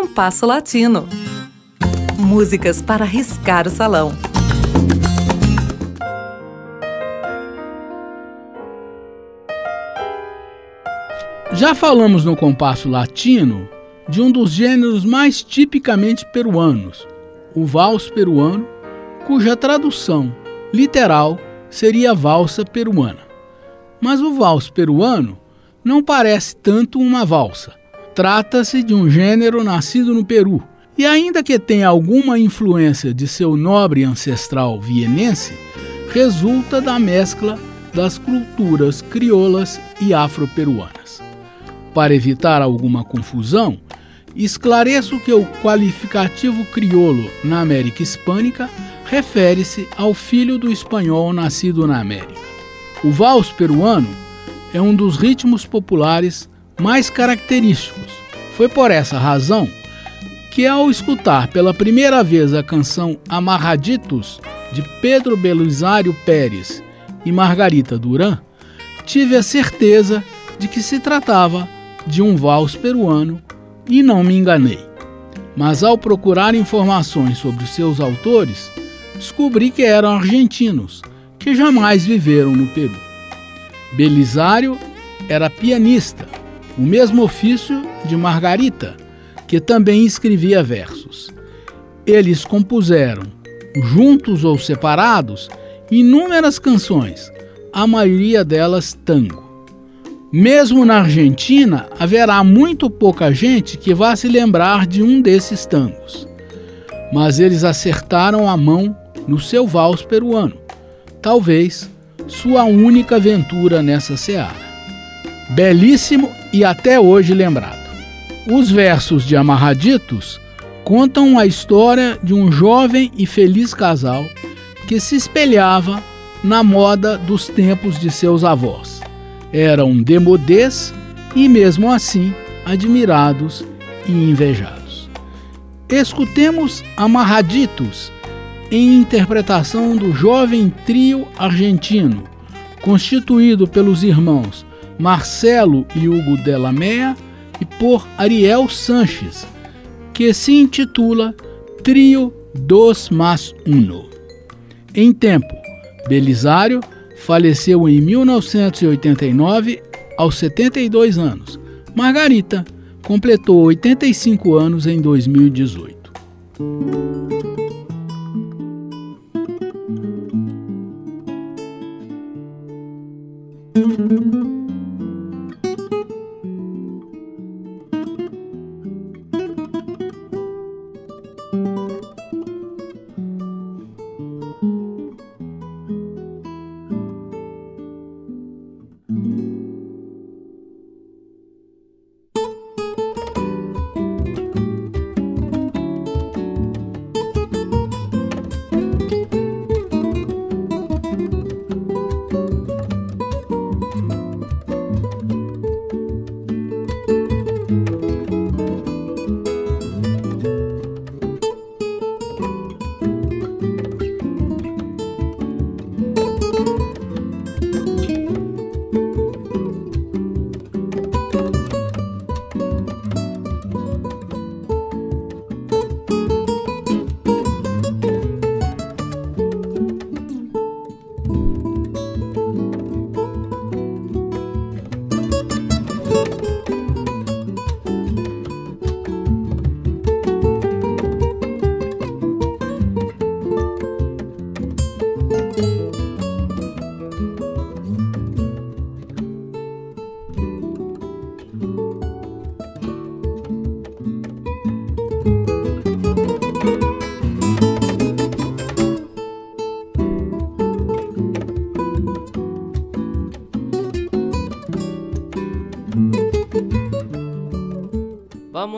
Compasso Latino. Músicas para riscar o salão. Já falamos no compasso latino de um dos gêneros mais tipicamente peruanos, o vals peruano, cuja tradução literal seria valsa peruana. Mas o vals peruano não parece tanto uma valsa. Trata-se de um gênero nascido no Peru e, ainda que tenha alguma influência de seu nobre ancestral vienense, resulta da mescla das culturas crioulas e afro-peruanas. Para evitar alguma confusão, esclareço que o qualificativo crioulo na América Hispânica refere-se ao filho do espanhol nascido na América. O vals peruano é um dos ritmos populares mais característicos. Foi por essa razão que, ao escutar pela primeira vez a canção Amarraditos de Pedro Belisário Pérez e Margarita Duran, tive a certeza de que se tratava de um vals peruano e não me enganei. Mas ao procurar informações sobre seus autores, descobri que eram argentinos, que jamais viveram no Peru. Belisário era pianista, o mesmo ofício de Margarita, que também escrevia versos. Eles compuseram, juntos ou separados, inúmeras canções, a maioria delas tango. Mesmo na Argentina, haverá muito pouca gente que vá se lembrar de um desses tangos. Mas eles acertaram a mão no seu vals peruano, talvez sua única aventura nessa seara. Belíssimo e até hoje lembrado. Os versos de Amarraditos contam a história de um jovem e feliz casal que se espelhava na moda dos tempos de seus avós eram demodês e, mesmo assim, admirados e invejados. Escutemos Amarraditos, em interpretação do jovem trio argentino, constituído pelos irmãos Marcelo e Hugo Delamea e por Ariel Sanches, que se intitula Trio dos Mas Uno. Em tempo, Belisário faleceu em 1989 aos 72 anos. Margarita completou 85 anos em 2018.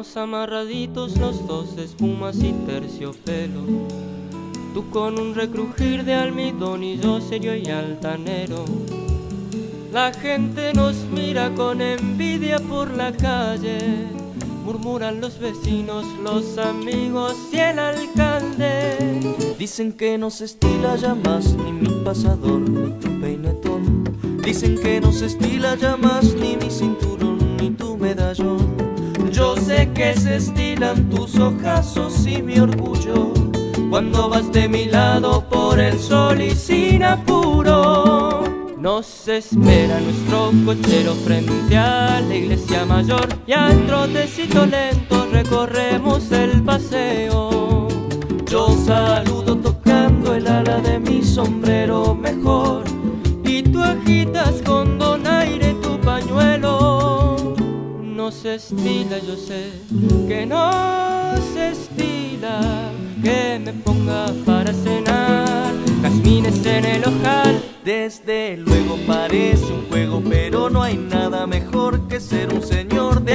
Amarraditos los dos espumas y terciopelo. Tú con un recrujir de almidón y yo serio y altanero. La gente nos mira con envidia por la calle. Murmuran los vecinos, los amigos y el alcalde. Dicen que no se estila ya más ni mi pasador ni tu peinetón. Dicen que no se estila ya más ni mi cinturón ni tu medallón. Yo sé que se estilan tus ojazos y mi orgullo. Cuando vas de mi lado por el sol y sin apuro. Nos espera nuestro cochero frente a la iglesia mayor y al trotecito lento recorremos el paseo. Yo saludo tocando el ala de mi sombrero mejor y tú agitas con donaire se estila, yo sé que no se estila que me ponga para cenar jazmines en el ojal. Desde luego parece un juego, pero no hay nada mejor que ser un señor de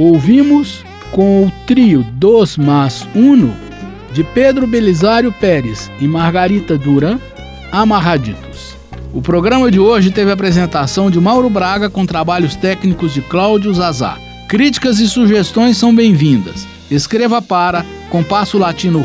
Ouvimos com o trio Dos Mas Uno de Pedro Belisário Pérez e Margarita Duran, Amarraditos. O programa de hoje teve a apresentação de Mauro Braga com trabalhos técnicos de Cláudio Zazá. Críticas e sugestões são bem-vindas. Escreva para compasso latino.